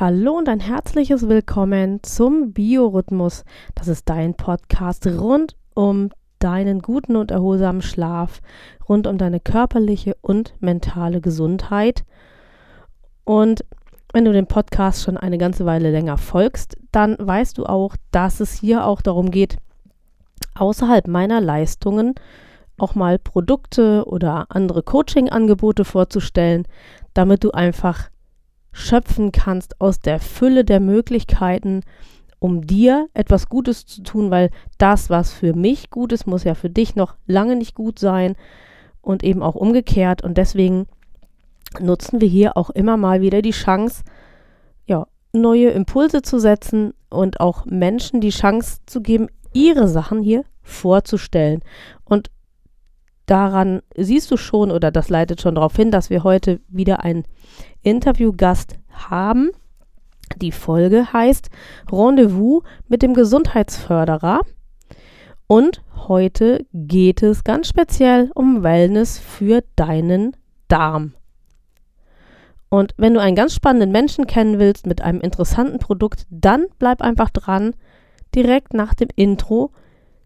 Hallo und ein herzliches Willkommen zum Biorhythmus. Das ist dein Podcast rund um deinen guten und erholsamen Schlaf, rund um deine körperliche und mentale Gesundheit. Und wenn du den Podcast schon eine ganze Weile länger folgst, dann weißt du auch, dass es hier auch darum geht, außerhalb meiner Leistungen auch mal Produkte oder andere Coaching-Angebote vorzustellen, damit du einfach schöpfen kannst aus der Fülle der Möglichkeiten, um dir etwas Gutes zu tun, weil das, was für mich gut ist, muss ja für dich noch lange nicht gut sein und eben auch umgekehrt. Und deswegen nutzen wir hier auch immer mal wieder die Chance, ja, neue Impulse zu setzen und auch Menschen die Chance zu geben, ihre Sachen hier vorzustellen. Und daran siehst du schon oder das leitet schon darauf hin, dass wir heute wieder einen Interviewgast haben. Die Folge heißt Rendezvous mit dem Gesundheitsförderer. Und heute geht es ganz speziell um Wellness für deinen Darm. Und wenn du einen ganz spannenden Menschen kennen willst mit einem interessanten Produkt, dann bleib einfach dran. Direkt nach dem Intro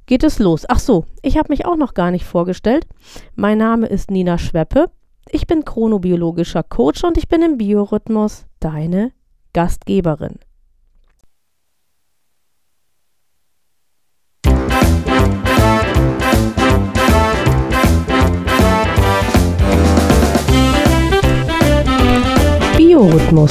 geht es los. Ach so, ich habe mich auch noch gar nicht vorgestellt. Mein Name ist Nina Schweppe. Ich bin chronobiologischer Coach und ich bin im Biorhythmus deine Gastgeberin. Biorhythmus.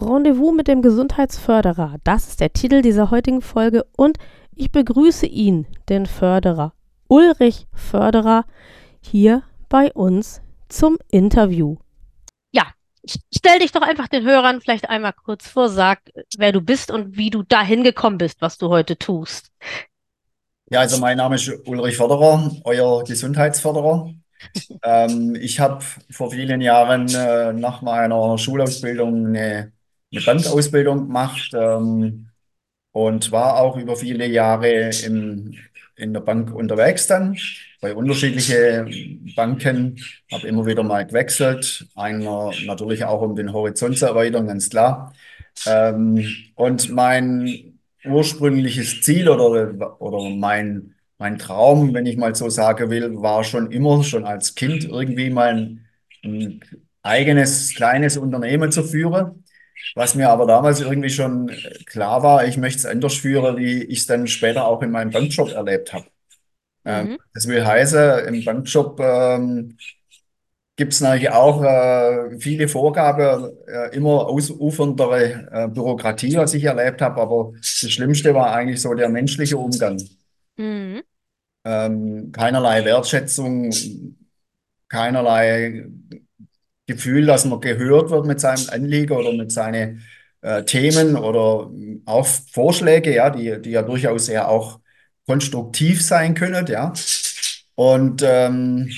Rendezvous mit dem Gesundheitsförderer. Das ist der Titel dieser heutigen Folge und ich begrüße ihn, den Förderer, Ulrich Förderer, hier bei uns zum Interview. Ja, stell dich doch einfach den Hörern vielleicht einmal kurz vor, sag, wer du bist und wie du dahin gekommen bist, was du heute tust. Ja, also mein Name ist Ulrich Förderer, euer Gesundheitsförderer. ähm, ich habe vor vielen Jahren äh, nach meiner Schulausbildung eine eine Bankausbildung gemacht ähm, und war auch über viele Jahre im, in der Bank unterwegs dann, bei unterschiedlichen Banken, habe immer wieder mal gewechselt, einer natürlich auch um den Horizont zu erweitern, ganz klar. Ähm, und mein ursprüngliches Ziel oder, oder mein, mein Traum, wenn ich mal so sagen will, war schon immer, schon als Kind irgendwie mal ein eigenes kleines Unternehmen zu führen. Was mir aber damals irgendwie schon klar war, ich möchte es anders führen, wie ich es dann später auch in meinem Bankjob erlebt habe. Ähm, mhm. das will heißen, im Bankjob ähm, gibt es natürlich auch äh, viele Vorgaben, äh, immer ausuferndere äh, Bürokratie, was ich erlebt habe, aber das Schlimmste war eigentlich so der menschliche Umgang. Mhm. Ähm, keinerlei Wertschätzung, keinerlei Gefühl, dass man gehört wird mit seinem Anliegen oder mit seinen äh, Themen oder auch Vorschläge, ja, die, die ja durchaus ja auch konstruktiv sein können, ja. Und ähm,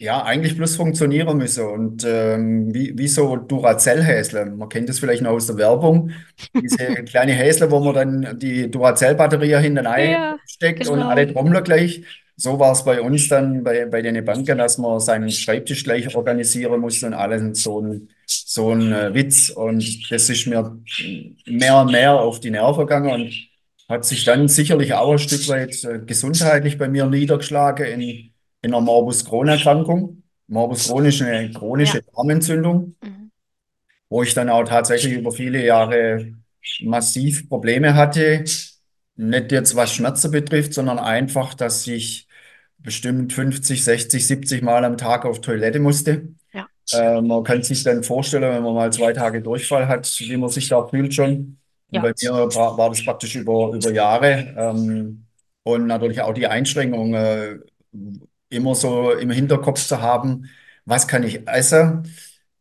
ja, eigentlich bloß funktionieren müssen. Und ähm, wie, wie so Duracell-Häsle. Man kennt das vielleicht noch aus der Werbung. Diese kleine Häsle, wo man dann die Duracell-Batterie hinten ja, einsteckt genau. und alle Trommler gleich so war es bei uns dann bei, bei den Banken, dass man seinen Schreibtisch gleich organisieren musste und alles so ein, so ein äh, Witz. Und das ist mir mehr und mehr auf die Nerven gegangen und hat sich dann sicherlich auch ein Stück weit äh, gesundheitlich bei mir niedergeschlagen in, in einer Morbus Crohn-Erkrankung. Morbus Crohn ist eine chronische ja. Darmentzündung, mhm. wo ich dann auch tatsächlich über viele Jahre massiv Probleme hatte. Nicht jetzt was Schmerzen betrifft, sondern einfach, dass ich bestimmt 50, 60, 70 Mal am Tag auf Toilette musste. Ja. Äh, man kann sich dann vorstellen, wenn man mal zwei Tage Durchfall hat, wie man sich da fühlt schon. Ja. Bei mir war, war, das praktisch über, über Jahre. Ähm, und natürlich auch die Einschränkung, äh, immer so im Hinterkopf zu haben, was kann ich essen?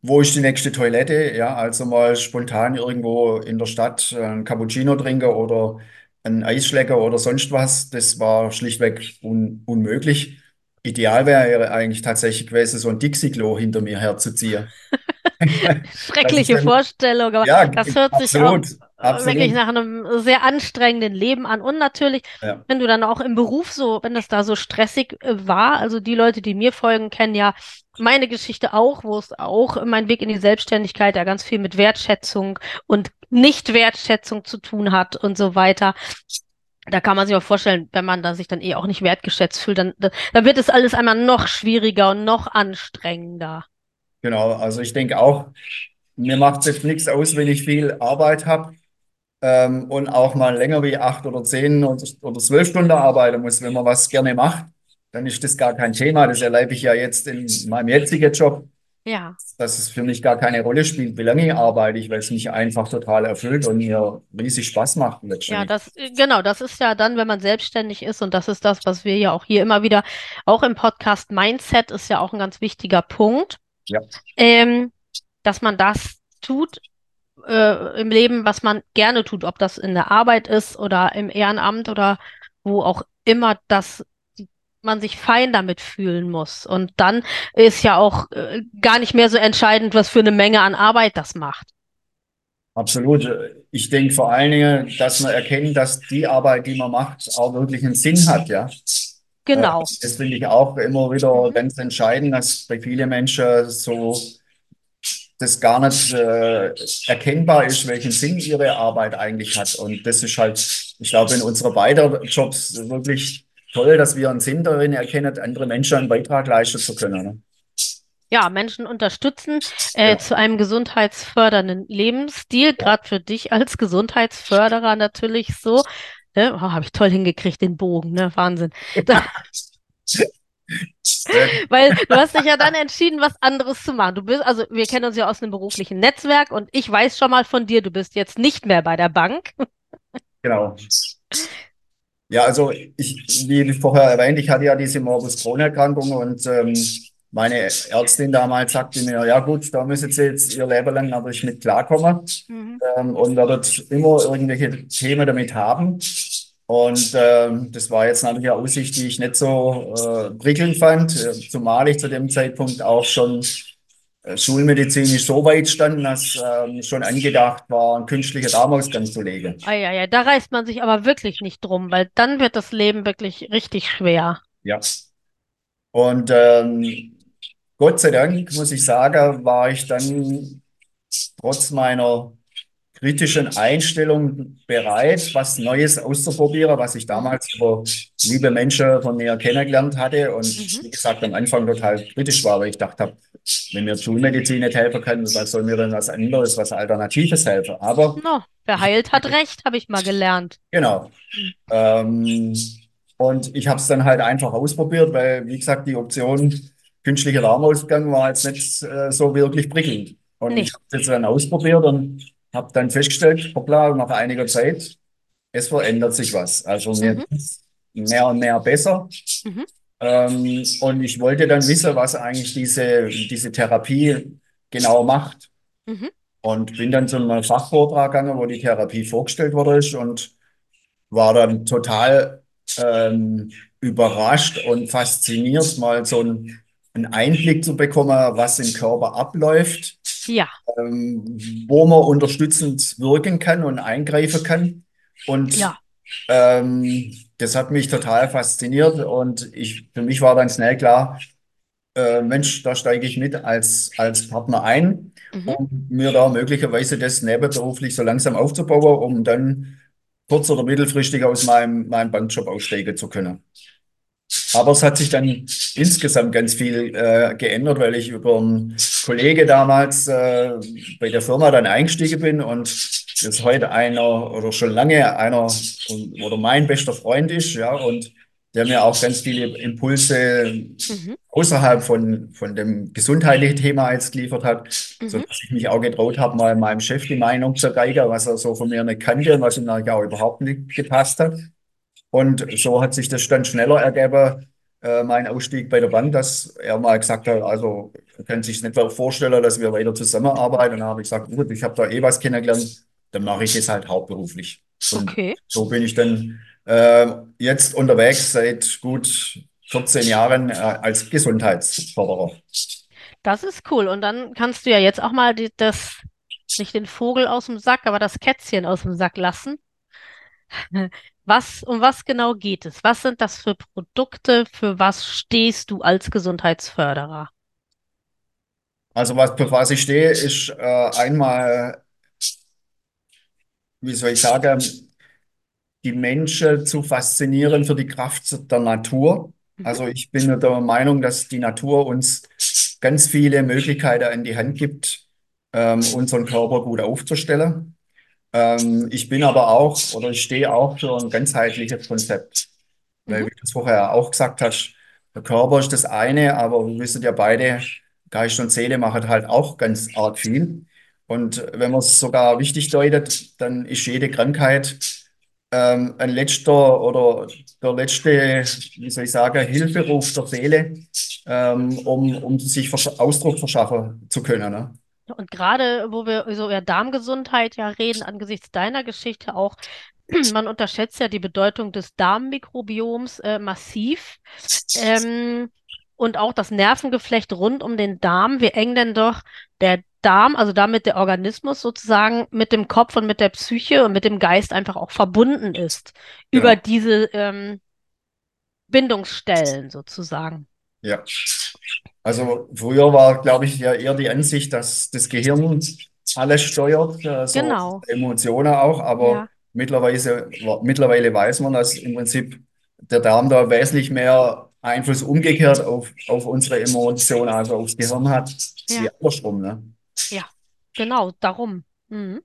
Wo ist die nächste Toilette? Ja, also mal spontan irgendwo in der Stadt ein Cappuccino trinken oder ein Eisschlecker oder sonst was. Das war schlichtweg un unmöglich. Ideal wäre eigentlich tatsächlich gewesen, so ein Dixie-Klo hinter mir herzuziehen. Schreckliche dann, Vorstellung, aber ja, das hört sich auch absolut, wirklich absolut. nach einem sehr anstrengenden Leben an. Und natürlich, Ja, wenn du dann auch im Beruf so, wenn das da so stressig äh, war, also die Leute, die mir folgen, kennen ja meine Geschichte auch, wo es auch mein Weg in die Selbstständigkeit ja ganz viel mit Wertschätzung und Nicht-Wertschätzung zu tun hat und so weiter. Da kann man sich auch vorstellen, wenn man da sich dann eh auch nicht wertgeschätzt fühlt, dann, dann wird es alles einmal noch schwieriger und noch anstrengender. genau. Also ich denke auch, mir macht es jetzt nichts aus, wenn ich viel Arbeit habe ähm, und auch mal länger wie acht oder zehn oder, zwölf Stunden arbeiten muss. Wenn man was gerne macht, dann ist das gar kein Thema. Das erlebe ich ja jetzt in meinem jetzigen Job, Ja. dass es für mich gar keine Rolle spielt, wie lange ich arbeite ich, weil es mich einfach total erfüllt und mir riesig Spaß macht Ja, das, genau, das ist ja dann, wenn man selbstständig ist und das ist das, was wir ja auch hier immer wieder, auch im Podcast Mindset ist ja auch ein ganz wichtiger Punkt, Ja, ähm, dass man das tut, äh, im Leben, was man gerne tut, ob das in der Arbeit ist oder im Ehrenamt oder wo auch immer, dass man sich fein damit fühlen muss. Und dann ist ja auch äh, gar nicht mehr so entscheidend, was für eine Menge an Arbeit das macht. absolut. Ich denke vor allen Dingen, dass man erkennt, dass die Arbeit, die man macht, auch wirklich einen Sinn hat, ja. Äh, Genau. Das finde ich auch immer wieder Mhm. ganz entscheidend, dass bei vielen Menschen so das gar nicht äh, erkennbar ist, welchen Sinn ihre Arbeit eigentlich hat. Und das ist halt, ich glaube, in unserer beiden Jobs wirklich toll, dass wir einen Sinn darin erkennen, andere Menschen einen Beitrag leisten zu können. Ne? Ja, Menschen unterstützen äh, Genau. zu einem gesundheitsfördernden Lebensstil, Ja. gerade für dich als Gesundheitsförderer natürlich so. Ne? Oh, habe ich toll hingekriegt, den Bogen, ne? Wahnsinn. Sehr, weil du hast dich ja dann entschieden, was anderes zu machen. Du bist, also wir kennen uns ja aus einem beruflichen Netzwerk und ich weiß schon mal von dir, du bist jetzt nicht mehr bei der Bank. genau. Ja, also ich, wie vorher erwähnt, ich hatte ja diese Morbus Crohn-Erkrankung und ähm, meine Ärztin damals sagte mir, ja gut, da müssen Sie jetzt Ihr Leben lang natürlich mit klarkommen. Mhm. ähm, und werdet immer irgendwelche Themen damit haben. Und ähm, das war jetzt natürlich eine Aussicht, die ich nicht so äh, prickelnd fand, äh, zumal ich zu dem Zeitpunkt auch schon äh, schulmedizinisch so weit stand, dass ähm, schon angedacht war, einen künstlichen Darmausgang zu legen. Ah, ja, ja, da reißt man sich aber wirklich nicht drum, weil dann wird das Leben wirklich richtig schwer. Ja. Und ähm, Gott sei Dank, muss ich sagen, war ich dann trotz meiner kritischen Einstellung bereit, was Neues auszuprobieren, was ich damals über liebe Menschen von mir kennengelernt hatte und Mhm. wie gesagt am Anfang total kritisch war, weil ich dachte, wenn mir Schulmedizin nicht helfen kann, was soll mir denn was anderes, was Alternatives helfen? Aber No, wer heilt, hat recht, habe ich mal gelernt. genau. Mhm. Ähm, und ich habe es dann halt einfach ausprobiert, weil, wie gesagt, die Option künstlicher Darmausgang war jetzt nicht äh, so wirklich prickelnd. Und Nee. ich habe es jetzt dann ausprobiert und habe dann festgestellt, hoppla, nach einiger Zeit, es verändert sich was. Also mir Mhm. mehr und mehr besser. Mhm. Ähm, und ich wollte dann wissen, was eigentlich diese, diese Therapie genau macht. Mhm. Und bin dann zu einem Fachvortrag gegangen, wo die Therapie vorgestellt wurde und war dann total ähm, überrascht und fasziniert, mal so einen Einblick zu bekommen, was im Körper abläuft, Ja. ähm, wo man unterstützend wirken kann und eingreifen kann. Und Ja. ähm, das hat mich total fasziniert und ich, für mich war dann schnell klar, äh, Mensch, da steige ich mit als, als Partner ein, Mhm. um mir da möglicherweise das nebenberuflich so langsam aufzubauen, um dann kurz- oder mittelfristig aus meinem, meinem Bankjob aussteigen zu können. Aber es hat sich dann insgesamt ganz viel äh, geändert, weil ich über einen Kollege damals äh, bei der Firma dann eingestiegen bin und jetzt heute einer oder schon lange einer oder mein bester Freund ist, ja, und der mir auch ganz viele Impulse Mhm. außerhalb von, von dem gesundheitlichen Thema jetzt geliefert hat, Mhm. sodass ich mich auch getraut habe, mal meinem Chef die Meinung zu geigen, was er so von mir nicht kannte und was ihm auch überhaupt nicht gepasst hat. Und so hat sich das dann schneller ergeben, äh, mein Ausstieg bei der Bank, dass er mal gesagt hat, also kann sich nicht vorstellen, dass wir weiter zusammenarbeiten. Und dann habe ich gesagt, gut, ich habe da eh was kennengelernt, dann mache ich es halt hauptberuflich. Und Okay. so bin ich dann äh, jetzt unterwegs seit gut 14 Jahren äh, als Gesundheitsförderer. Das ist cool. Und dann kannst du ja jetzt auch mal die, das, nicht den Vogel aus dem Sack, aber das Kätzchen aus dem Sack lassen. Was, um was genau geht es? Was sind das für Produkte? Für was stehst du als Gesundheitsförderer? Also was, für was ich stehe, ist äh, einmal, wie soll ich sagen, die Menschen zu faszinieren für die Kraft der Natur. Mhm. Also ich bin der Meinung, dass die Natur uns ganz viele Möglichkeiten in die Hand gibt, ähm, unseren Körper gut aufzustellen. Ähm, ich bin aber auch oder ich stehe auch für ein ganzheitliches Konzept. Weil, Mhm. wie du es vorher auch gesagt hast, der Körper ist das eine, aber wir wissen ja beide, Geist und Seele machen halt auch ganz arg viel. Und wenn man es sogar wichtig deutet, dann ist jede Krankheit ähm, ein letzter oder der letzte, wie soll ich sagen, Hilferuf der Seele, ähm, um, um sich Ausdruck verschaffen zu können. Ne? Und gerade, wo wir so über Darmgesundheit ja reden, angesichts deiner Geschichte auch, man unterschätzt ja die Bedeutung des Darmmikrobioms äh, massiv. Ähm, und auch das Nervengeflecht rund um den Darm, wie eng denn doch der Darm, also damit der Organismus sozusagen mit dem Kopf und mit der Psyche und mit dem Geist einfach auch verbunden ist. Über Genau. diese ähm, Bindungsstellen sozusagen. Ja. Also früher war, glaube ich, ja eher die Ansicht, dass das Gehirn alles steuert, äh, so Genau, Emotionen auch, aber ja, mittlerweile, mittlerweile weiß man, dass im Prinzip der Darm da wesentlich mehr Einfluss umgekehrt auf, auf unsere Emotionen, also aufs Gehirn hat, wie ja, andersrum, ne? ja, genau, darum. Mhm.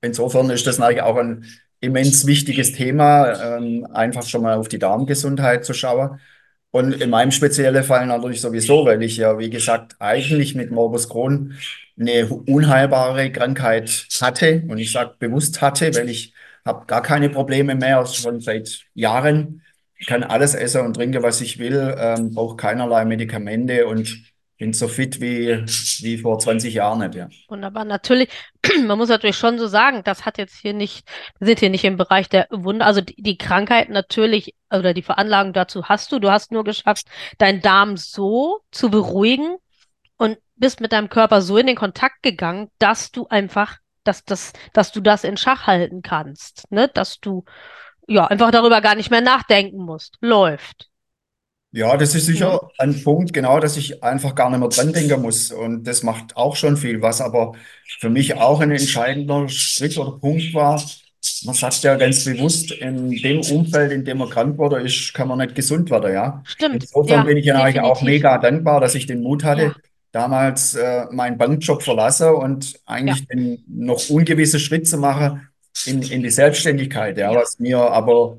Insofern ist das natürlich auch ein immens wichtiges Thema, ähm, einfach schon mal auf die Darmgesundheit zu schauen. Und in meinem speziellen Fall natürlich sowieso, weil ich ja, wie gesagt, eigentlich mit Morbus Crohn eine unheilbare Krankheit hatte. Und ich sage bewusst hatte, weil ich habe gar keine Probleme mehr, schon seit Jahren. Ich kann alles essen und trinken, was ich will, ähm, brauche keinerlei Medikamente und bin so fit wie, wie vor 20 Jahren nicht, ja. Wunderbar. Natürlich, man muss natürlich schon so sagen, das hat jetzt hier nicht, wir sind hier nicht im Bereich der Wunder, also die, die Krankheit natürlich oder die Veranlagung dazu hast du. Du hast nur geschafft, deinen Darm so zu beruhigen und bist mit deinem Körper so in den Kontakt gegangen, dass du einfach, dass das, dass du das in Schach halten kannst, ne? Dass du ja einfach darüber gar nicht mehr nachdenken musst. Läuft. Ja, das ist sicher ein Punkt, genau, dass ich einfach gar nicht mehr dran denken muss. Und das macht auch schon viel, was aber für mich auch ein entscheidender Schritt oder Punkt war. Man sagt ja ganz bewusst, in dem Umfeld, in dem man krank wurde, ist, kann man nicht gesund werden, ja. Stimmt. Insofern Ja, bin ich ja eigentlich auch definitiv. mega dankbar, dass ich den Mut hatte, Ja, damals äh, meinen Bankjob verlassen und ja, eigentlich den noch ungewissen Schritt zu machen in, in die Selbstständigkeit, ja, ja. was mir aber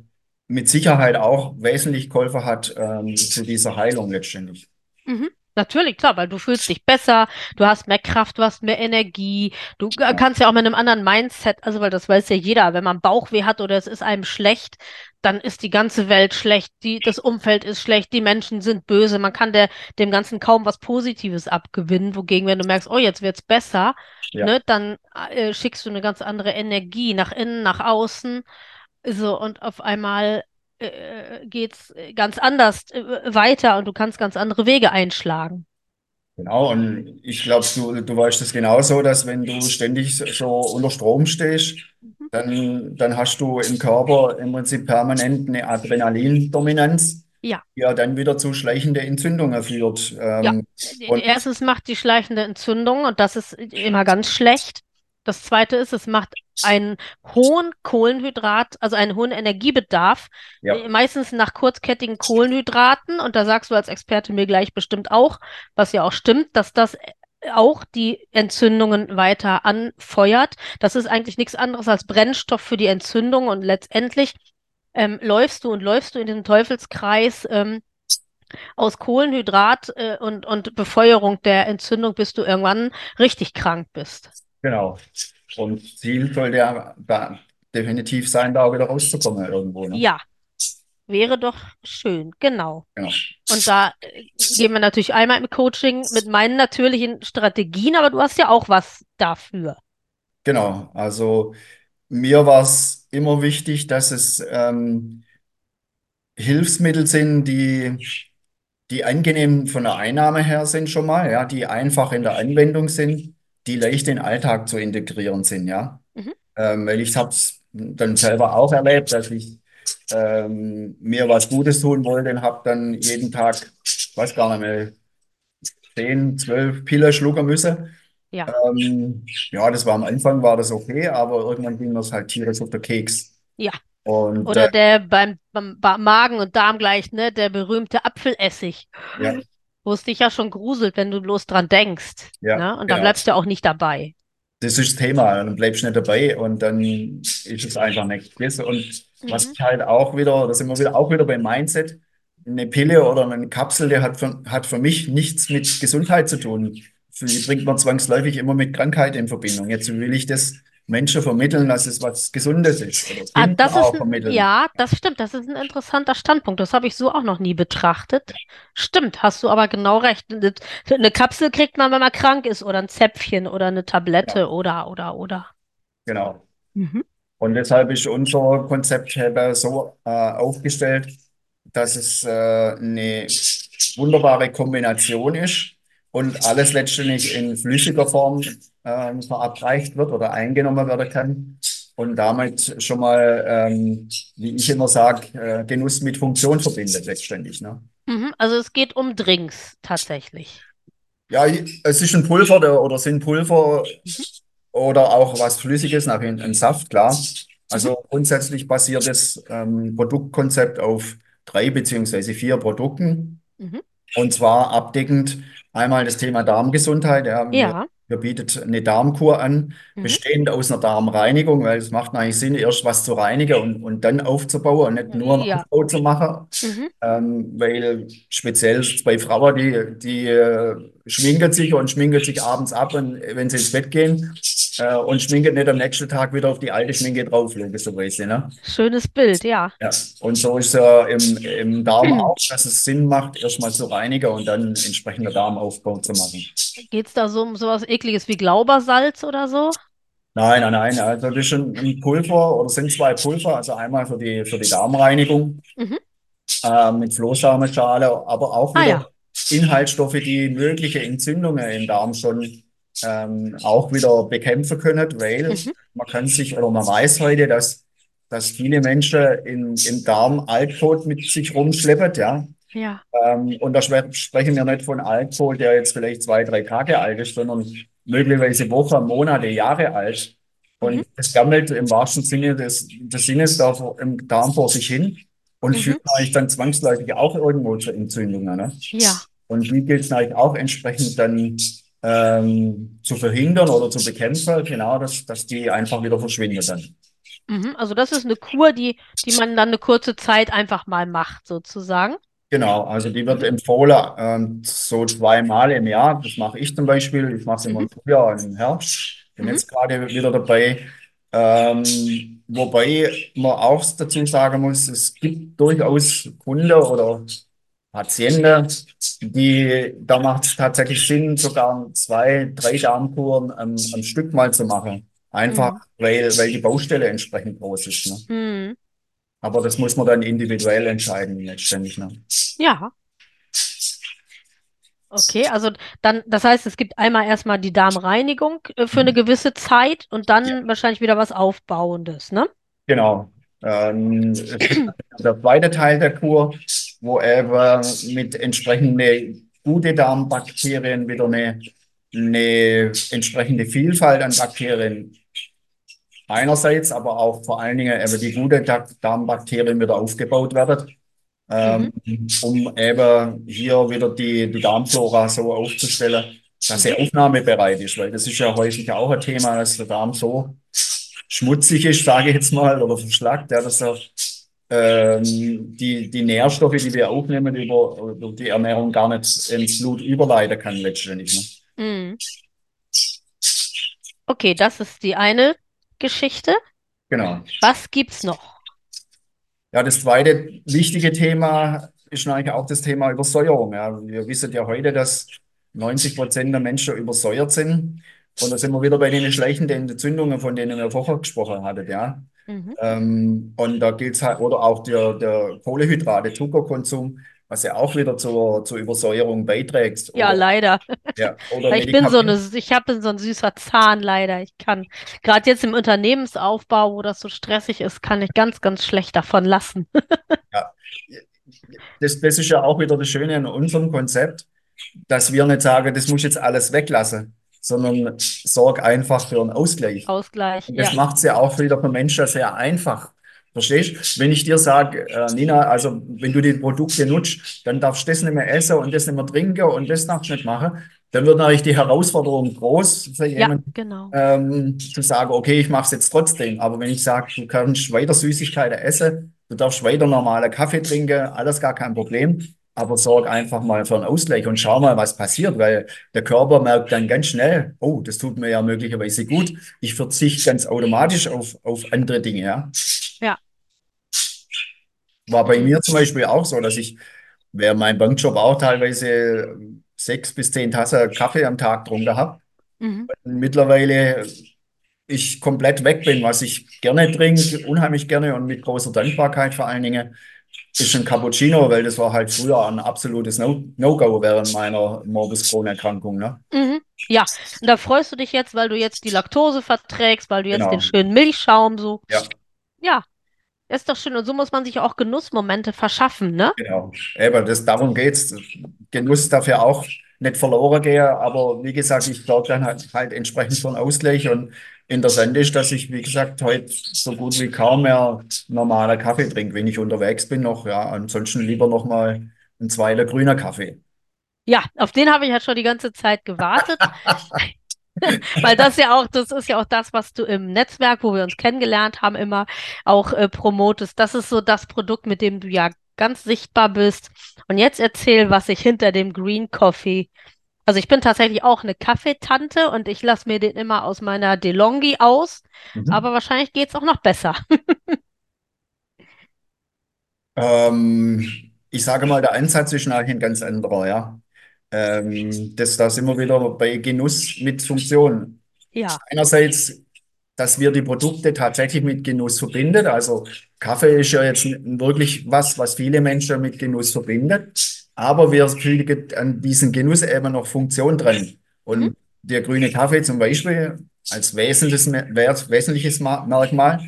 mit Sicherheit auch wesentlich geholfen hat ähm, zu dieser Heilung letztendlich. Mhm. Natürlich, klar, weil du fühlst dich besser, du hast mehr Kraft, du hast mehr Energie, du Ja, kannst ja auch mit einem anderen Mindset, also weil das weiß ja jeder, wenn man Bauchweh hat oder es ist einem schlecht, dann ist die ganze Welt schlecht, die, das Umfeld ist schlecht, die Menschen sind böse, man kann der, dem Ganzen kaum was Positives abgewinnen, wogegen, wenn du merkst, oh, jetzt wird's besser, ja, ne, dann äh, schickst du eine ganz andere Energie nach innen, nach außen, so, und auf einmal äh, geht's äh, ganz anders äh, weiter und du kannst ganz andere Wege einschlagen. genau. Und ich glaube, du, du weißt es genauso, dass wenn du ständig so unter Strom stehst, Mhm. dann, dann hast du im Körper im Prinzip permanent eine Adrenalindominanz, Ja, die ja dann wieder zu schleichenden Entzündungen führt. ja. Ähm, Äh, und Erstens macht die schleichende Entzündung und das ist immer ganz schlecht. Das zweite ist, es macht einen hohen Kohlenhydrat, also einen hohen Energiebedarf, ja, äh, meistens nach kurzkettigen Kohlenhydraten. Und da sagst du als Experte mir gleich bestimmt auch, was ja auch stimmt, dass das äh, auch die Entzündungen weiter anfeuert. Das ist eigentlich nichts anderes als Brennstoff für die Entzündung und letztendlich ähm, läufst du und läufst du in diesem Teufelskreis. Ähm, aus Kohlenhydrat äh, und, und Befeuerung der Entzündung, bis du irgendwann richtig krank bist. Genau. Und Ziel sollte ja da definitiv sein, da wieder rauszukommen irgendwo, ne? Ja, wäre doch schön, genau. Genau. Und da äh, gehen wir natürlich einmal im Coaching mit meinen natürlichen Strategien, aber du hast ja auch was dafür. Genau. Also mir war es immer wichtig, dass es ähm, Hilfsmittel sind, die, die angenehm von der Einnahme her sind schon mal, ja, die einfach in der Anwendung sind, die leicht in den Alltag zu integrieren sind, ja. Mhm. Ähm, weil ich habe es dann selber auch erlebt, dass ich ähm, mir was Gutes tun wollte und habe dann jeden Tag, weiß gar nicht mehr, 10, 12 Pillen schlucken müssen. Ja, Ähm, ja, das war am Anfang war das okay, aber irgendwann ging das halt tierisch auf den Keks. ja. Und Oder äh, der beim, beim Magen- und Darm gleich, ne, der berühmte Apfelessig, ja, wo es dich ja schon gruselt, wenn du bloß dran denkst, ja, ne? Und dann genau. bleibst du auch nicht dabei. Das ist das Thema. Dann bleibst du nicht dabei und dann ist es einfach nicht. Und was Mhm. ich halt auch wieder, da sind wir wieder auch wieder beim Mindset. Eine Pille oder eine Kapsel, die hat für, hat für mich nichts mit Gesundheit zu tun. Die bringt man zwangsläufig immer mit Krankheit in Verbindung. Jetzt will ich das Menschen vermitteln, dass es was Gesundes ist. Oder Ah, das ist ein, ja, das stimmt, das ist ein interessanter Standpunkt. Das habe ich so auch noch nie betrachtet. Stimmt, hast du aber genau recht. Eine, eine Kapsel kriegt man, wenn man krank ist, oder ein Zäpfchen oder eine Tablette oder, oder, oder. Genau. Mhm. Und deshalb ist unser Konzept eben so äh, aufgestellt, dass es äh, eine wunderbare Kombination ist und alles letztendlich in flüssiger Form ähm, verabreicht wird oder eingenommen werden kann und damit schon mal, ähm, wie ich immer sage, äh, Genuss mit Funktion verbindet letztendlich. Ne? Mhm. Also es geht um Drinks tatsächlich. Ja, es ist ein Pulver der, oder sind Pulver Mhm. oder auch was Flüssiges, nach ein, ein Saft, klar. Mhm. Also grundsätzlich basiert das ähm, Produktkonzept auf drei beziehungsweise vier Produkten. Mhm. Und zwar abdeckend einmal das Thema Darmgesundheit. Ja, wir, Ja. wir bietet eine Darmkur an, Mhm. bestehend aus einer Darmreinigung, weil es macht eigentlich Sinn, erst was zu reinigen und, und dann aufzubauen und nicht nur einen Ja. Aufbau zu machen. Mhm. Ähm, weil speziell bei Frauen, die, die äh, schminken sich und schminken sich abends ab, und, wenn sie ins Bett gehen äh, und schminken nicht am nächsten Tag wieder auf die alte Schminke drauf, logischerweise. Ne? Schönes Bild, ja. Ja. Und so ist es äh, im, im Darm auch, dass es Sinn macht, erstmal zu reinigen und dann entsprechender Darmaufbau zu machen. Geht's da so um sowas Ekliges wie Glaubersalz oder so? Nein, nein, nein. Also das ist ein, ein Pulver oder sind zwei Pulver, also einmal für die, für die Darmreinigung Mhm. äh, mit Flohsamenschale, aber auch Ah wieder ja. Inhaltsstoffe, die mögliche Entzündungen im Darm schon ähm, auch wieder bekämpfen können, weil Mhm. man kann sich oder man weiß heute, dass, dass viele Menschen in, im Darm Altkot mit sich rumschleppen, ja. Ja. Ähm, und da spre- sprechen wir nicht von Alkohol, der jetzt vielleicht zwei, drei Tage alt ist, sondern möglicherweise Wochen, Monate, Jahre alt. Und Mhm. das gammelt im wahrsten Sinne des, des Sinnes da im Darm vor sich hin und Mhm. führt eigentlich dann zwangsläufig auch irgendwo zu Entzündungen. Ne? Ja. Und die gilt es natürlich auch entsprechend dann ähm, zu verhindern oder zu bekämpfen, genau, dass, dass die einfach wieder verschwinden dann. Mhm. Also das ist eine Kur, die, die man dann eine kurze Zeit einfach mal macht, sozusagen. Genau, also die wird Mhm. empfohlen ähm, so zweimal im Jahr. Das mache ich zum Beispiel. Ich mache es immer Mhm. im Frühjahr und im Herbst. Bin Mhm. jetzt gerade wieder dabei. Ähm, wobei man auch dazu sagen muss, es gibt durchaus Kunden oder Patienten, die, da macht es tatsächlich Sinn, sogar zwei, drei Darmkuren am, am Stück mal zu machen. Einfach, Mhm. weil, weil die Baustelle entsprechend groß ist. Ne? Mhm. Aber das muss man dann individuell entscheiden, letztendlich. Ne? Ja. Okay, also dann, das heißt, es gibt einmal erstmal die Darmreinigung äh, für eine gewisse Zeit und dann wahrscheinlich wieder was Aufbauendes, ne? Genau. Ähm, der zweite Teil der Kur, wo eben mit entsprechende gute Darmbakterien wieder eine, eine entsprechende Vielfalt an Bakterien einerseits, aber auch vor allen Dingen eben die gute Da- Darmbakterien wieder aufgebaut werden, ähm, um eben hier wieder die, die Darmflora so aufzustellen, dass sie aufnahmebereit ist, weil das ist ja häufig auch ein Thema, dass der Darm so schmutzig ist, sage ich jetzt mal, oder verschlackt, ja, dass er ähm, die, die Nährstoffe, die wir aufnehmen, über, über die Ernährung gar nicht ins Blut überleiten kann letztendlich. Ne? Mhm. Okay, das ist die eine Geschichte. Genau. Was gibt's noch? Ja, das zweite wichtige Thema ist eigentlich auch das Thema Übersäuerung. Ja, wir wissen ja heute, dass 90 Prozent der Menschen übersäuert sind. Und da sind wir wieder bei den schleichenden Entzündungen, von denen wir vorher gesprochen hatten. Ja. Mhm. Ähm, und da gilt es halt, oder auch der, der Kohlehydrate, Zuckerkonsum, was ja auch wieder zur, zur Übersäuerung beiträgt. Ja, Oder, leider. ja, oder Ich bin so eine, ich habe so ein süßer Zahn leider. Ich kann, gerade jetzt im Unternehmensaufbau, wo das so stressig ist, kann ich ganz, ganz schlecht davon lassen. Ja. Das, das ist ja auch wieder das Schöne an unserem Konzept, dass wir nicht sagen, das muss jetzt alles weglassen, sondern sorg einfach für einen Ausgleich. Ausgleich, Und das ja. macht es ja auch wieder für Menschen sehr einfach. Verstehst? Wenn ich dir sage, äh, Nina, also wenn du die Produkte nutzt, dann darfst du das nicht mehr essen und das nicht mehr trinken und das darfst du nicht machen, dann wird natürlich die Herausforderung groß für Ja, jemanden, genau. ähm, zu sagen, okay, ich mache es jetzt trotzdem. Aber wenn ich sage, du kannst weiter Süßigkeiten essen, du darfst weiter normale Kaffee trinken, alles gar kein Problem. Aber sorg einfach mal für einen Ausgleich und schau mal, was passiert, weil der Körper merkt dann ganz schnell, oh, das tut mir ja möglicherweise gut. Ich verzichte ganz automatisch auf, auf andere Dinge, ja. Ja. War bei mir zum Beispiel auch so, dass ich während meinem Bankjob auch teilweise sechs bis zehn Tassen Kaffee am Tag drunter habe. Mhm. Mittlerweile ich komplett weg bin, was ich gerne trinke, unheimlich gerne und mit großer Dankbarkeit vor allen Dingen, ist ein Cappuccino, weil das war halt früher ein absolutes No- No-Go während meiner Morbus Crohn-Erkrankung, ne? Mhm. Ja, und da freust du dich jetzt, weil du jetzt die Laktose verträgst, weil du jetzt den Genau, schönen Milchschaum so. ja, Ja, ist doch schön. Und so muss man sich auch Genussmomente verschaffen, ne? genau. Eben, das, darum geht's. Genuss darf ja auch nicht verloren gehen, aber wie gesagt, ich glaube dann halt, halt entsprechend für einen Ausgleich und interessant ist, dass ich, wie gesagt, heute so gut wie kaum mehr normaler Kaffee trinke, wenn ich unterwegs bin noch, ja, ansonsten lieber noch mal ein zweiter grüner Kaffee. Ja, auf den habe ich ja schon die ganze Zeit gewartet, weil das ja auch, das ist ja auch das, was du im Netzwerk, wo wir uns kennengelernt haben, immer auch äh, promotest. Das ist so das Produkt, mit dem du ja ganz sichtbar bist. Und jetzt erzähl, was sich hinter dem Green Coffee. Also ich bin tatsächlich auch eine Kaffeetante und ich lasse mir den immer aus meiner DeLonghi aus, Mhm. aber wahrscheinlich geht's auch noch besser. Ähm, ich sage mal, der Ansatz ist eigentlich ein ganz anderer, ja. Ähm, das, da sind wir wieder bei Genuss mit Funktion. Ja. Einerseits, dass wir die Produkte tatsächlich mit Genuss verbindet. Also Kaffee ist ja jetzt wirklich was, was viele Menschen mit Genuss verbindet. Aber wir fügen an diesen Genuss eben noch Funktion dran. Mhm. Und der grüne Kaffee zum Beispiel als wesentliches, wesentliches Ma- Merkmal,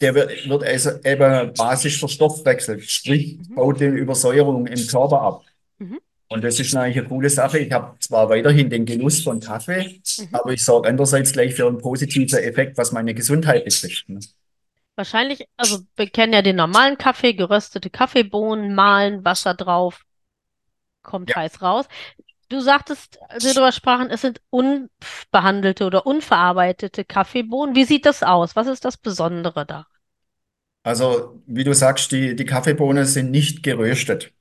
der wird, wird also eben basisch verstoffwechselt, sprich Mhm. baut die Übersäuerung im Körper ab. Mhm. Und das ist eigentlich eine coole Sache. Ich habe zwar weiterhin den Genuss von Kaffee, Mhm. aber ich sorge andererseits gleich für einen positiven Effekt, was meine Gesundheit betrifft. Wahrscheinlich, also wir kennen ja den normalen Kaffee, geröstete Kaffeebohnen, mahlen, Wasser drauf, kommt Ja, heiß raus. Du sagtest, als wir darüber sprachen, es sind unbehandelte oder unverarbeitete Kaffeebohnen. Wie sieht das aus? Was ist das Besondere da? also wie du sagst, die, die Kaffeebohnen sind nicht geröstet.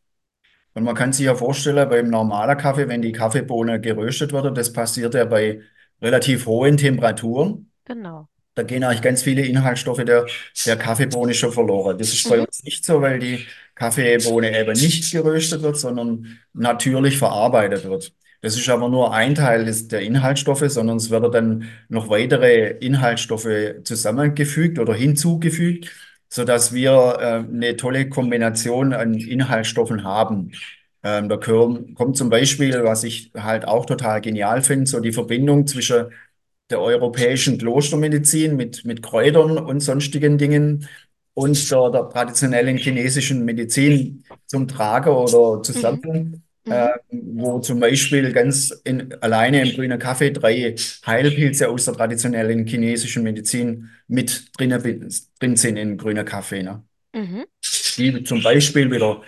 Und man kann sich ja vorstellen, beim normalen Kaffee, wenn die Kaffeebohne geröstet wird, das passiert ja bei relativ hohen Temperaturen. Genau. Da gehen eigentlich ganz viele Inhaltsstoffe der, der Kaffeebohne schon verloren. Das ist bei Mhm. uns nicht so, weil die Kaffeebohne eben nicht geröstet wird, sondern natürlich verarbeitet wird. Das ist aber nur ein Teil des, der Inhaltsstoffe, sondern es werden dann noch weitere Inhaltsstoffe zusammengefügt oder hinzugefügt, sodass wir äh, eine tolle Kombination an Inhaltsstoffen haben. Ähm, da kommt, kommt zum Beispiel, was ich halt auch total genial finde, so die Verbindung zwischen der europäischen Klostermedizin mit, mit Kräutern und sonstigen Dingen und der, der traditionellen chinesischen Medizin zum Tragen oder Mhm. zusammen, äh, Mhm. wo zum Beispiel ganz in, alleine im grünen Kaffee drei Heilpilze aus der traditionellen chinesischen Medizin mit drin, drin sind in grüner Kaffee. Ne? Mhm. Die zum Beispiel wieder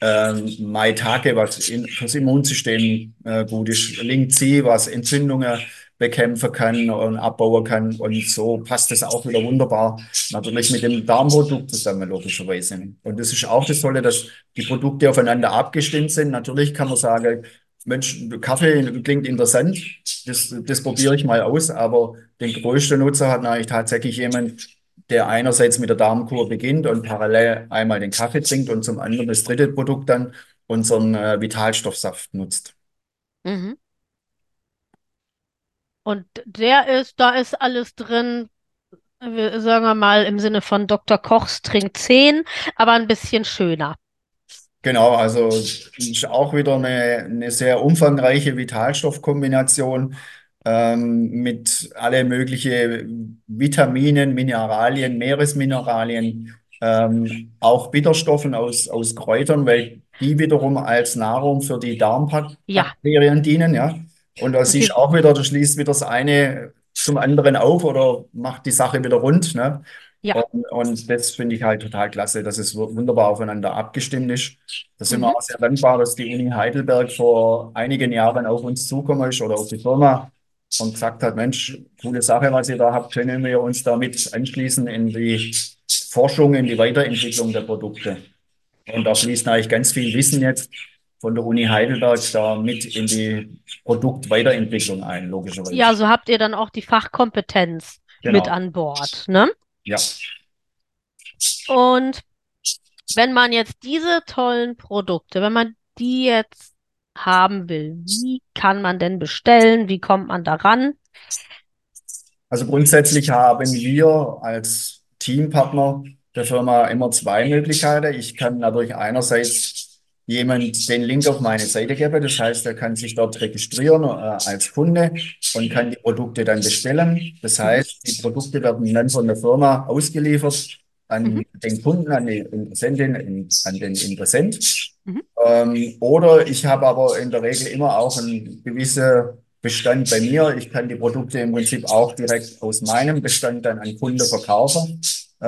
ähm, Maitake, was in, fürs Immunsystem äh, gut ist, Lingzhi, was Entzündungen bekämpfen kann und abbauen kann. Und so passt das auch wieder wunderbar natürlich mit dem Darmprodukt zusammen, logischerweise. Und das ist auch das Tolle, dass die Produkte aufeinander abgestimmt sind. Natürlich kann man sagen, Mensch, Kaffee klingt interessant, das, das probiere ich mal aus, aber den größten Nutzer hat natürlich tatsächlich jemand, der einerseits mit der Darmkur beginnt und parallel einmal den Kaffee trinkt und zum anderen das dritte Produkt dann unseren äh, Vitalstoffsaft nutzt. Mhm. Und der ist, da ist alles drin, wir, sagen wir mal im Sinne von Dr. Kochs Trink 10, aber ein bisschen schöner. Genau, also ist auch wieder eine, eine sehr umfangreiche Vitalstoffkombination ähm, mit alle möglichen Vitaminen, Mineralien, Meeresmineralien, ähm, auch Bitterstoffen aus, aus Kräutern, weil die wiederum als Nahrung für die Ja, Darmbakterien dienen, ja. Und da und siehst du auch wieder, da schließt wieder das eine zum anderen auf oder macht die Sache wieder rund, ne? ja, Und, und das finde ich halt total klasse, dass es wu- wunderbar aufeinander abgestimmt ist. Da sind wir mhm, auch sehr dankbar, dass die Uni Heidelberg vor einigen Jahren auf uns zugekommen ist oder auf die Firma und gesagt hat, Mensch, coole Sache, was ihr da habt, können wir uns damit anschließen in die Forschung, in die Weiterentwicklung der Produkte. Und da fließt eigentlich ganz viel Wissen jetzt von der Uni Heidelberg da mit in die Produktweiterentwicklung ein, logischerweise. ja, so habt ihr dann auch die Fachkompetenz mit Genau, an Bord, ne? ja. Und wenn man jetzt diese tollen Produkte, wenn man die jetzt haben will, wie kann man denn bestellen? Wie kommt man daran? Also grundsätzlich haben wir als Teampartner der Firma immer zwei Möglichkeiten. Ich kann natürlich einerseits jemand den Link auf meine Seite geben. Das heißt, er kann sich dort registrieren äh, als Kunde und kann die Produkte dann bestellen. Das Mhm, heißt, die Produkte werden dann von der Firma ausgeliefert mhm, an den Kunden, an die Interessentin, an den Interessent. mhm, Ähm, oder ich habe aber in der Regel immer auch einen gewissen Bestand bei mir. Ich kann die Produkte im Prinzip auch direkt aus meinem Bestand dann an Kunde verkaufen.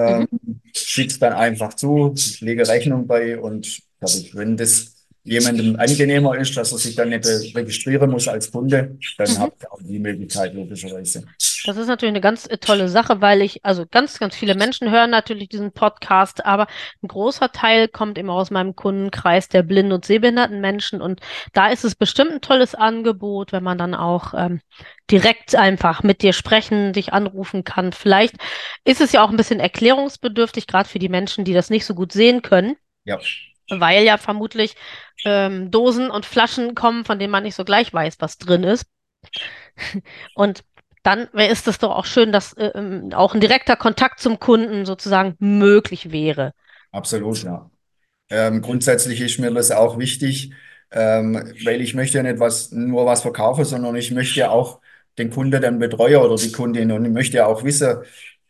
mhm, Ähm, schick's dann einfach zu, lege Rechnung bei und fertig. Wenn das jemandem angenehmer ist, dass er sich dann nicht registrieren muss als Kunde, dann mhm. habt ihr auch die Möglichkeit, logischerweise. Das ist natürlich eine ganz äh, tolle Sache, weil ich, also ganz, ganz viele Menschen hören natürlich diesen Podcast, aber ein großer Teil kommt eben aus meinem Kundenkreis der blinden und sehbehinderten Menschen und da ist es bestimmt ein tolles Angebot, wenn man dann auch ähm, direkt einfach mit dir sprechen, dich anrufen kann. Vielleicht ist es ja auch ein bisschen erklärungsbedürftig, gerade für die Menschen, die das nicht so gut sehen können, Ja, weil ja vermutlich ähm, Dosen und Flaschen kommen, von denen man nicht so gleich weiß, was drin ist. Und dann ist es doch auch schön, dass äh, ähm, auch ein direkter Kontakt zum Kunden sozusagen möglich wäre. absolut, ja. Ähm, grundsätzlich ist mir das auch wichtig, ähm, weil ich möchte ja nicht was, nur was verkaufen, sondern ich möchte ja auch den Kunde dann betreuen oder die Kundin und ich möchte ja auch wissen,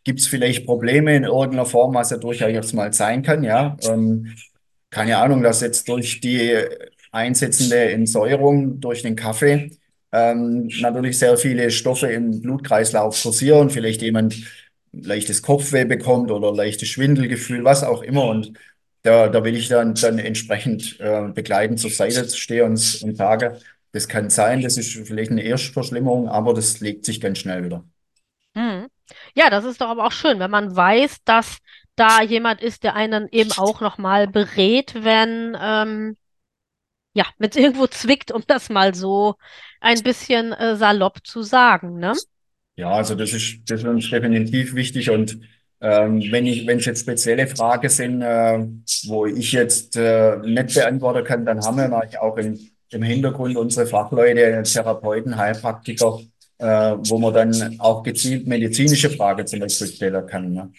gibt es vielleicht Probleme in irgendeiner Form, was ja durchaus mal sein kann, ja. Ähm, keine Ahnung, dass jetzt durch die einsetzende Entsäuerung durch den Kaffee ähm, natürlich sehr viele Stoffe im Blutkreislauf kursieren, vielleicht jemand leichtes Kopfweh bekommt oder leichtes Schwindelgefühl, was auch immer. Und da, da will ich dann, dann entsprechend äh, begleitend zur Seite stehen und, und sage, das kann sein, das ist vielleicht eine Erstverschlimmerung, aber das legt sich ganz schnell wieder. Mhm. Ja, das ist doch aber auch schön, wenn man weiß, dass da jemand ist, der einen eben auch nochmal berät, wenn ähm, ja, wenn es irgendwo zwickt, um das mal so ein bisschen äh, salopp zu sagen, ne? Ja, also das ist, das ist uns definitiv wichtig. Und ähm, wenn ich, wenn es jetzt spezielle Fragen sind, äh, wo ich jetzt äh, nicht beantworten kann, dann haben wir natürlich auch im, im Hintergrund unsere Fachleute, Therapeuten, Heilpraktiker, äh, wo man dann auch gezielt medizinische Fragen zum Beispiel stellen kann. Ne?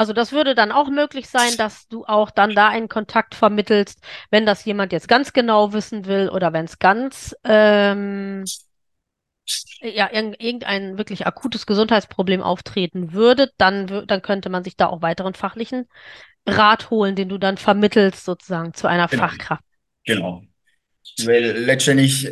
Also das würde dann auch möglich sein, dass du auch dann da einen Kontakt vermittelst, wenn das jemand jetzt ganz genau wissen will oder wenn es ganz ähm, ja irg irgendein wirklich akutes Gesundheitsproblem auftreten würde, dann dann könnte man sich da auch weiteren fachlichen Rat holen, den du dann vermittelst sozusagen zu einer Genau, Fachkraft. genau. Weil letztendlich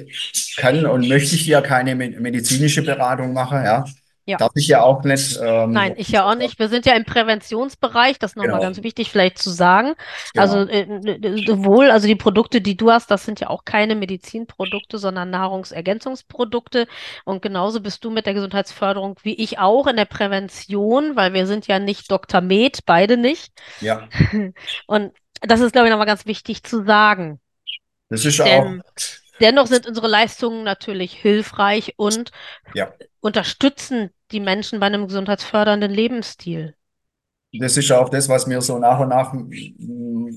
kann und möchte ich ja keine me- medizinische Beratung machen, ja. Ja. Darf ich ja auch nicht. Ähm, Nein, ich ja auch nicht. Wir sind ja im Präventionsbereich, das nochmal genau, ganz wichtig vielleicht zu sagen. Also genau, äh, äh, sowohl, also die Produkte, die du hast, das sind ja auch keine Medizinprodukte, sondern Nahrungsergänzungsprodukte. Und genauso bist du mit der Gesundheitsförderung wie ich auch in der Prävention, weil wir sind ja nicht Dr. Med, beide nicht. ja. Und das ist, glaube ich, nochmal ganz wichtig zu sagen. Das ist auch, Denn dennoch sind unsere Leistungen natürlich hilfreich und ja. unterstützen die Menschen bei einem gesundheitsfördernden Lebensstil. das ist auch das, was mir so nach und nach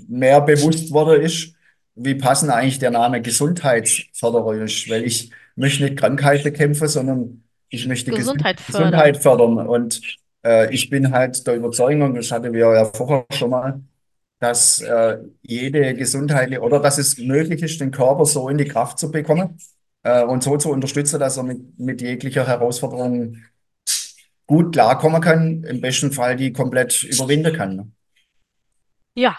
mehr bewusst wurde, ist, wie passend eigentlich der Name Gesundheitsförderer ist, weil ich möchte nicht Krankheit bekämpfen, sondern ich möchte Gesund Gesundheit fördern. Gesundheit fördern. Und äh, ich bin halt der Überzeugung, das hatten wir ja vorher schon mal, dass äh, jede gesundheitliche oder dass es möglich ist, den Körper so in die Kraft zu bekommen äh, und so zu unterstützen, dass er mit, mit jeglicher Herausforderung gut klarkommen kann, im besten Fall die komplett überwinden kann. Ne? Ja,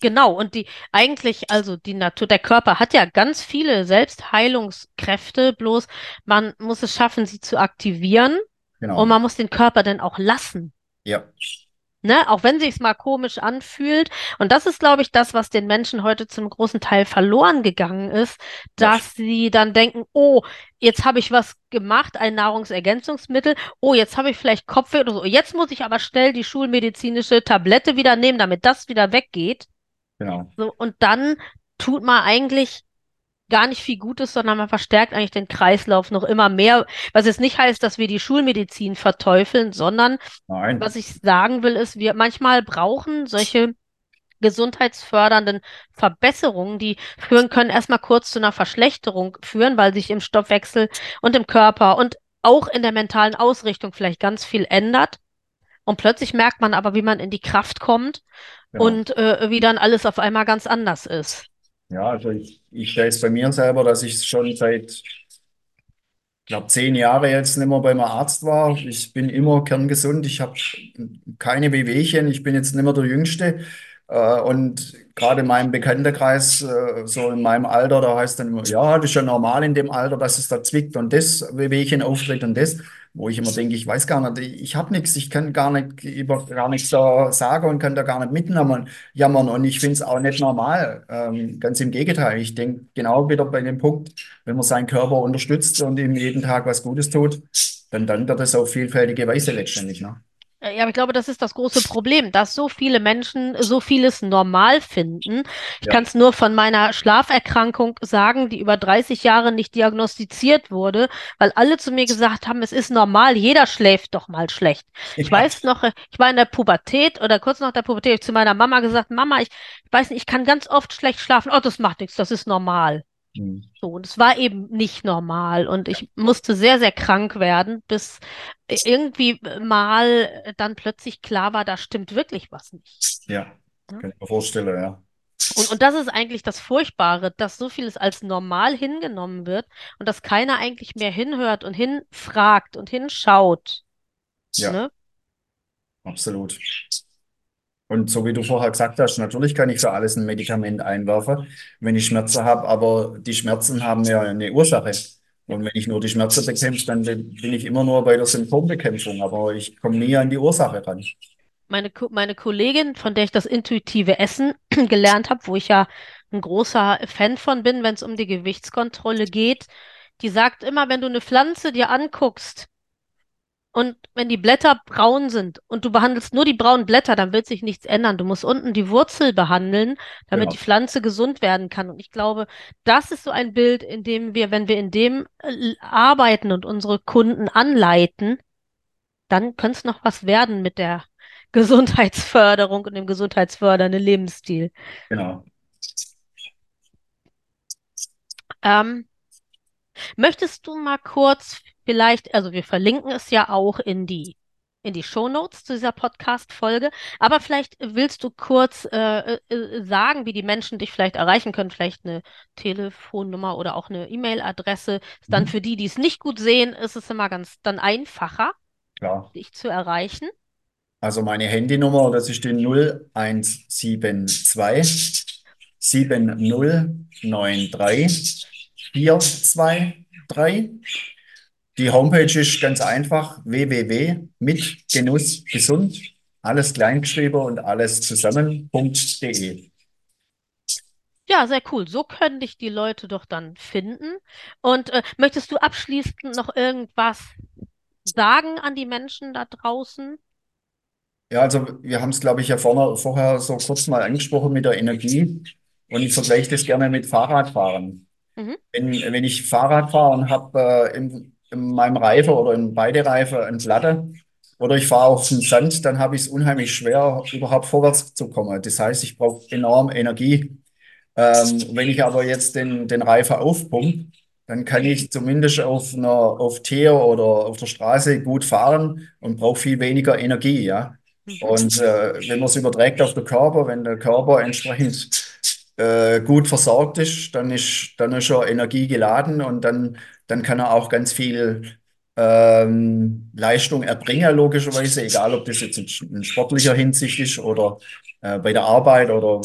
genau. Und die eigentlich, also die Natur, der Körper hat ja ganz viele Selbstheilungskräfte, bloß man muss es schaffen, sie zu aktivieren und Genau. man muss den Körper dann auch lassen. Ja, Ne, auch wenn sich's mal komisch anfühlt. Und das ist, glaube ich, das, was den Menschen heute zum großen Teil verloren gegangen ist, dass sie dann denken, oh, jetzt habe ich was gemacht, ein Nahrungsergänzungsmittel. Oh, jetzt habe ich vielleicht Kopfweh oder so. Jetzt muss ich aber schnell die schulmedizinische Tablette wieder nehmen, damit das wieder weggeht. genau. So, und dann tut man eigentlich gar nicht viel Gutes, sondern man verstärkt eigentlich den Kreislauf noch immer mehr. Was jetzt nicht heißt, dass wir die Schulmedizin verteufeln, sondern Nein, was ich sagen will, ist, wir manchmal brauchen solche gesundheitsfördernden Verbesserungen, die führen können erstmal kurz zu einer Verschlechterung führen, weil sich im Stoffwechsel und im Körper und auch in der mentalen Ausrichtung vielleicht ganz viel ändert. Und plötzlich merkt man aber, wie man in die Kraft kommt genau. und äh, wie dann alles auf einmal ganz anders ist. Ja, also ich, ich stelle es bei mir selber, dass ich schon seit, ich glaube, zehn Jahre jetzt nicht mehr beim Arzt war. Ich bin immer kerngesund. Ich habe keine Wehwehchen. Ich bin jetzt nicht mehr der Jüngste. Äh, und gerade in meinem Bekanntenkreis, äh, so in meinem Alter, da heißt dann immer, ja, das ist ja normal in dem Alter, dass es da zwickt und das Wehwehchen auftritt und das. Wo ich immer denke, ich weiß gar nicht, ich habe nichts, ich kann gar nicht über gar nichts da sagen und kann da gar nicht mitjammern. Jammern. Und ich finde es auch nicht normal. Ähm, ganz im Gegenteil. Ich denke genau wieder bei dem Punkt, wenn man seinen Körper unterstützt und ihm jeden Tag was Gutes tut, dann dankt er das auf vielfältige Weise letztendlich. Ne? Ja, aber ich glaube, das ist das große Problem, dass so viele Menschen so vieles normal finden. Ich kann Ja, es nur von meiner Schlaferkrankung sagen, die über 30 Jahre nicht diagnostiziert wurde, weil alle zu mir gesagt haben, es ist normal, jeder schläft doch mal schlecht. Ich ja, weiß noch, ich war in der Pubertät oder kurz nach der Pubertät, hab ich zu meiner Mama gesagt, Mama, ich, ich weiß nicht, ich kann ganz oft schlecht schlafen. Oh, das macht nichts, das ist normal. Hm. So, und es war eben nicht normal und ich musste sehr, sehr krank werden, bis irgendwie mal dann plötzlich klar war, da stimmt wirklich was nicht. ja, ne? kann ich mir vorstellen, ja. Und, und das ist eigentlich das Furchtbare, dass so vieles als normal hingenommen wird und dass keiner eigentlich mehr hinhört und hinfragt und hinschaut. Ja, Ne? absolut. Und so wie du vorher gesagt hast, natürlich kann ich für alles ein Medikament einwerfen, wenn ich Schmerzen habe, aber die Schmerzen haben ja eine Ursache. Und wenn ich nur die Schmerzen bekämpfe, dann bin ich immer nur bei der Symptombekämpfung, aber ich komme nie an die Ursache ran. Meine, meine Kollegin, von der ich das intuitive Essen gelernt habe, wo ich ja ein großer Fan von bin, wenn es um die Gewichtskontrolle geht, die sagt immer, wenn du eine Pflanze dir anguckst, Und wenn die Blätter braun sind und du behandelst nur die braunen Blätter, dann wird sich nichts ändern. Du musst unten die Wurzel behandeln, damit die Genau, Pflanze gesund werden kann. Und ich glaube, das ist so ein Bild, in dem wir, wenn wir in dem äh, arbeiten und unsere Kunden anleiten, dann könnte es noch was werden mit der Gesundheitsförderung und dem gesundheitsfördernden Lebensstil. genau. Ähm, Möchtest du mal kurz vielleicht, also wir verlinken es ja auch in die, in die Shownotes zu dieser Podcast-Folge, aber vielleicht willst du kurz äh, äh, sagen, wie die Menschen dich vielleicht erreichen können, vielleicht eine Telefonnummer oder auch eine E-Mail-Adresse. Ist dann Mhm. für die, die es nicht gut sehen, ist es immer ganz dann einfacher, Klar. dich zu erreichen. Also meine Handynummer, das ist die 0172 7093 423. Die Homepage ist ganz einfach www.mitgenussgesund, alles kleingeschrieben und alles zusammen.de. Ja, sehr cool. So können dich die Leute doch dann finden. Und äh, möchtest du abschließend noch irgendwas sagen an die Menschen da draußen? Ja, also wir haben es, glaube ich, ja vorne, vorher so kurz mal angesprochen mit der Energie und ich vergleiche das gerne mit Fahrradfahren. Mhm. Wenn, wenn ich Fahrrad fahre und habe äh, in meinem Reifen oder in beide Reifen eine Platte oder ich fahre auf den Sand, dann habe ich es unheimlich schwer, überhaupt vorwärts zu kommen. Das heißt, ich brauche enorm Energie. Ähm, wenn ich aber jetzt den, den Reifen aufpumpe, dann kann ich zumindest auf einer auf Teer oder auf der Straße gut fahren und brauche viel weniger Energie, ja. Und äh, wenn man es überträgt auf den Körper, wenn der Körper entsprechend äh, gut versorgt ist, dann ist, dann ist er Energie geladen und dann, dann kann er auch ganz viel ähm, Leistung erbringen, logischerweise, egal ob das jetzt in sportlicher Hinsicht ist oder äh, bei der Arbeit oder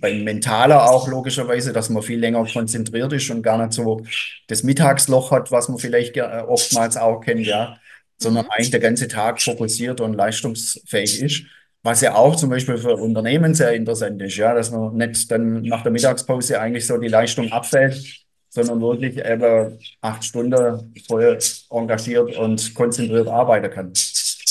beim Mentaler auch logischerweise, dass man viel länger konzentriert ist und gar nicht so das Mittagsloch hat, was man vielleicht äh, oftmals auch kennt, ja, sondern Mhm. eigentlich der ganze Tag fokussiert und leistungsfähig ist. Was ja auch zum Beispiel für Unternehmen sehr interessant ist, ja, dass man nicht dann nach der Mittagspause eigentlich so die Leistung abfällt, sondern wirklich eben acht Stunden voll engagiert und konzentriert arbeiten kann.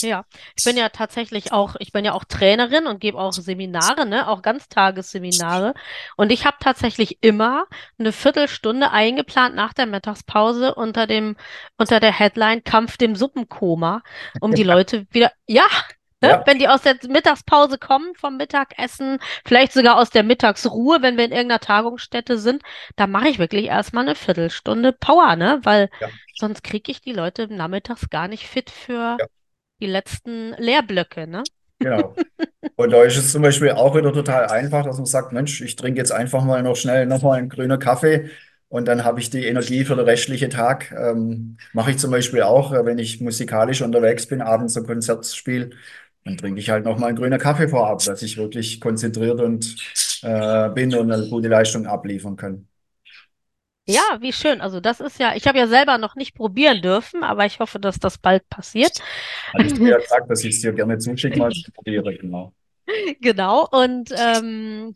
Ja, ich bin ja tatsächlich auch, ich bin ja auch Trainerin und gebe auch Seminare, ne, auch Ganztagesseminare. Und ich habe tatsächlich immer eine Viertelstunde eingeplant nach der Mittagspause unter dem, unter der Headline Kampf dem Suppenkoma, um die Leute wieder, ja, ne, Ja, wenn die aus der Mittagspause kommen vom Mittagessen, vielleicht sogar aus der Mittagsruhe, wenn wir in irgendeiner Tagungsstätte sind, da mache ich wirklich erstmal eine Viertelstunde Power, ne, weil ja, sonst kriege ich die Leute nachmittags gar nicht fit für ja, die letzten Lehrblöcke, ne? genau. Und da ist es zum Beispiel auch wieder total einfach, dass man sagt, Mensch, ich trinke jetzt einfach mal noch schnell nochmal einen grünen Kaffee und dann habe ich die Energie für den restlichen Tag. Ähm, mache ich zum Beispiel auch, äh, wenn ich musikalisch unterwegs bin, abends ein Konzert spiele, dann trinke ich halt nochmal einen grünen Kaffee vorab, dass ich wirklich konzentriert und äh, bin und eine gute Leistung abliefern kann. Ja, wie schön. Also das ist ja, ich habe ja selber noch nicht probieren dürfen, aber ich hoffe, dass das bald passiert. Hatte ich dir ja gesagt, dass ich es dir gerne zuschicke, mal zu probieren, genau. Genau. Und ähm,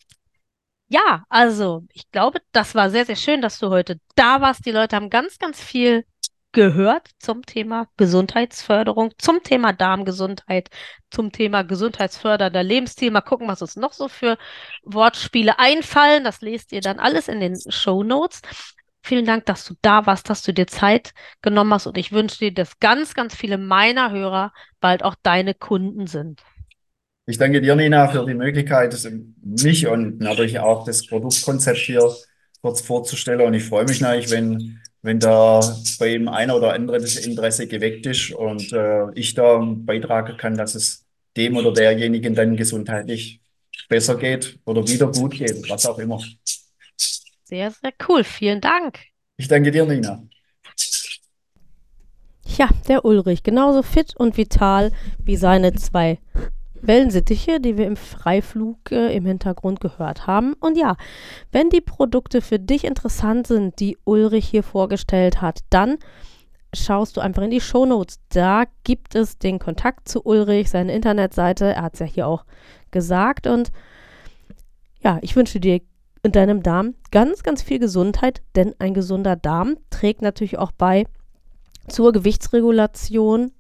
ja, also ich glaube, das war sehr, sehr schön, dass du heute da warst. Die Leute haben ganz, ganz viel gehört zum Thema Gesundheitsförderung, zum Thema Darmgesundheit, zum Thema gesundheitsfördernder Lebensstil. Mal gucken, was uns noch so für Wortspiele einfallen. Das lest ihr dann alles in den Show Notes. Vielen Dank, dass du da warst, dass du dir Zeit genommen hast und ich wünsche dir, dass ganz, ganz viele meiner Hörer bald auch deine Kunden sind. Ich danke dir, Nina, für die Möglichkeit, mich und natürlich auch das Produktkonzept hier kurz vorzustellen. Und ich freue mich natürlich, wenn, wenn da bei dem einen oder anderen das Interesse geweckt ist und äh, ich da beitragen kann, dass es dem oder derjenigen dann gesundheitlich besser geht oder wieder gut geht, was auch immer. Sehr, sehr cool. Vielen Dank. Ich danke dir, Nina. Ja, der Ulrich, genauso fit und vital wie seine zwei Wellensittiche, die wir im Freiflug äh, im Hintergrund gehört haben. Und ja, wenn die Produkte für dich interessant sind, die Ulrich hier vorgestellt hat, dann schaust du einfach in die Shownotes. Da gibt es den Kontakt zu Ulrich, seine Internetseite. Er hat es ja hier auch gesagt. Und ja, ich wünsche dir und deinem Darm ganz, ganz viel Gesundheit, denn ein gesunder Darm trägt natürlich auch bei zur Gewichtsregulation.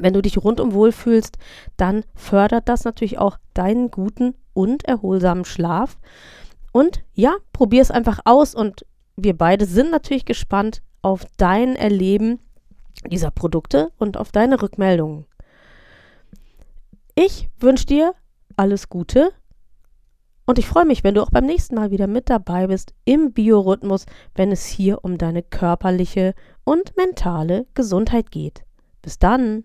Wenn du dich rundum wohlfühlst, dann fördert das natürlich auch deinen guten und erholsamen Schlaf. Und ja, probier es einfach aus und wir beide sind natürlich gespannt auf dein Erleben dieser Produkte und auf deine Rückmeldungen. Ich wünsche dir alles Gute und ich freue mich, wenn du auch beim nächsten Mal wieder mit dabei bist im Biorhythmus, wenn es hier um deine körperliche und mentale Gesundheit geht. Bis dann!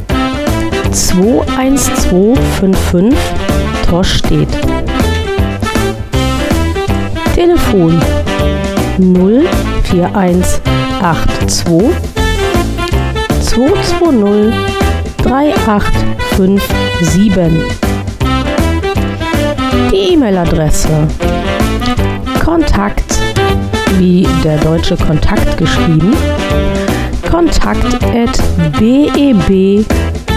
21255 Torstedt. Telefon 04182 220 3857. Die E-Mail-Adresse Kontakt wie der deutsche Kontakt geschrieben kontakt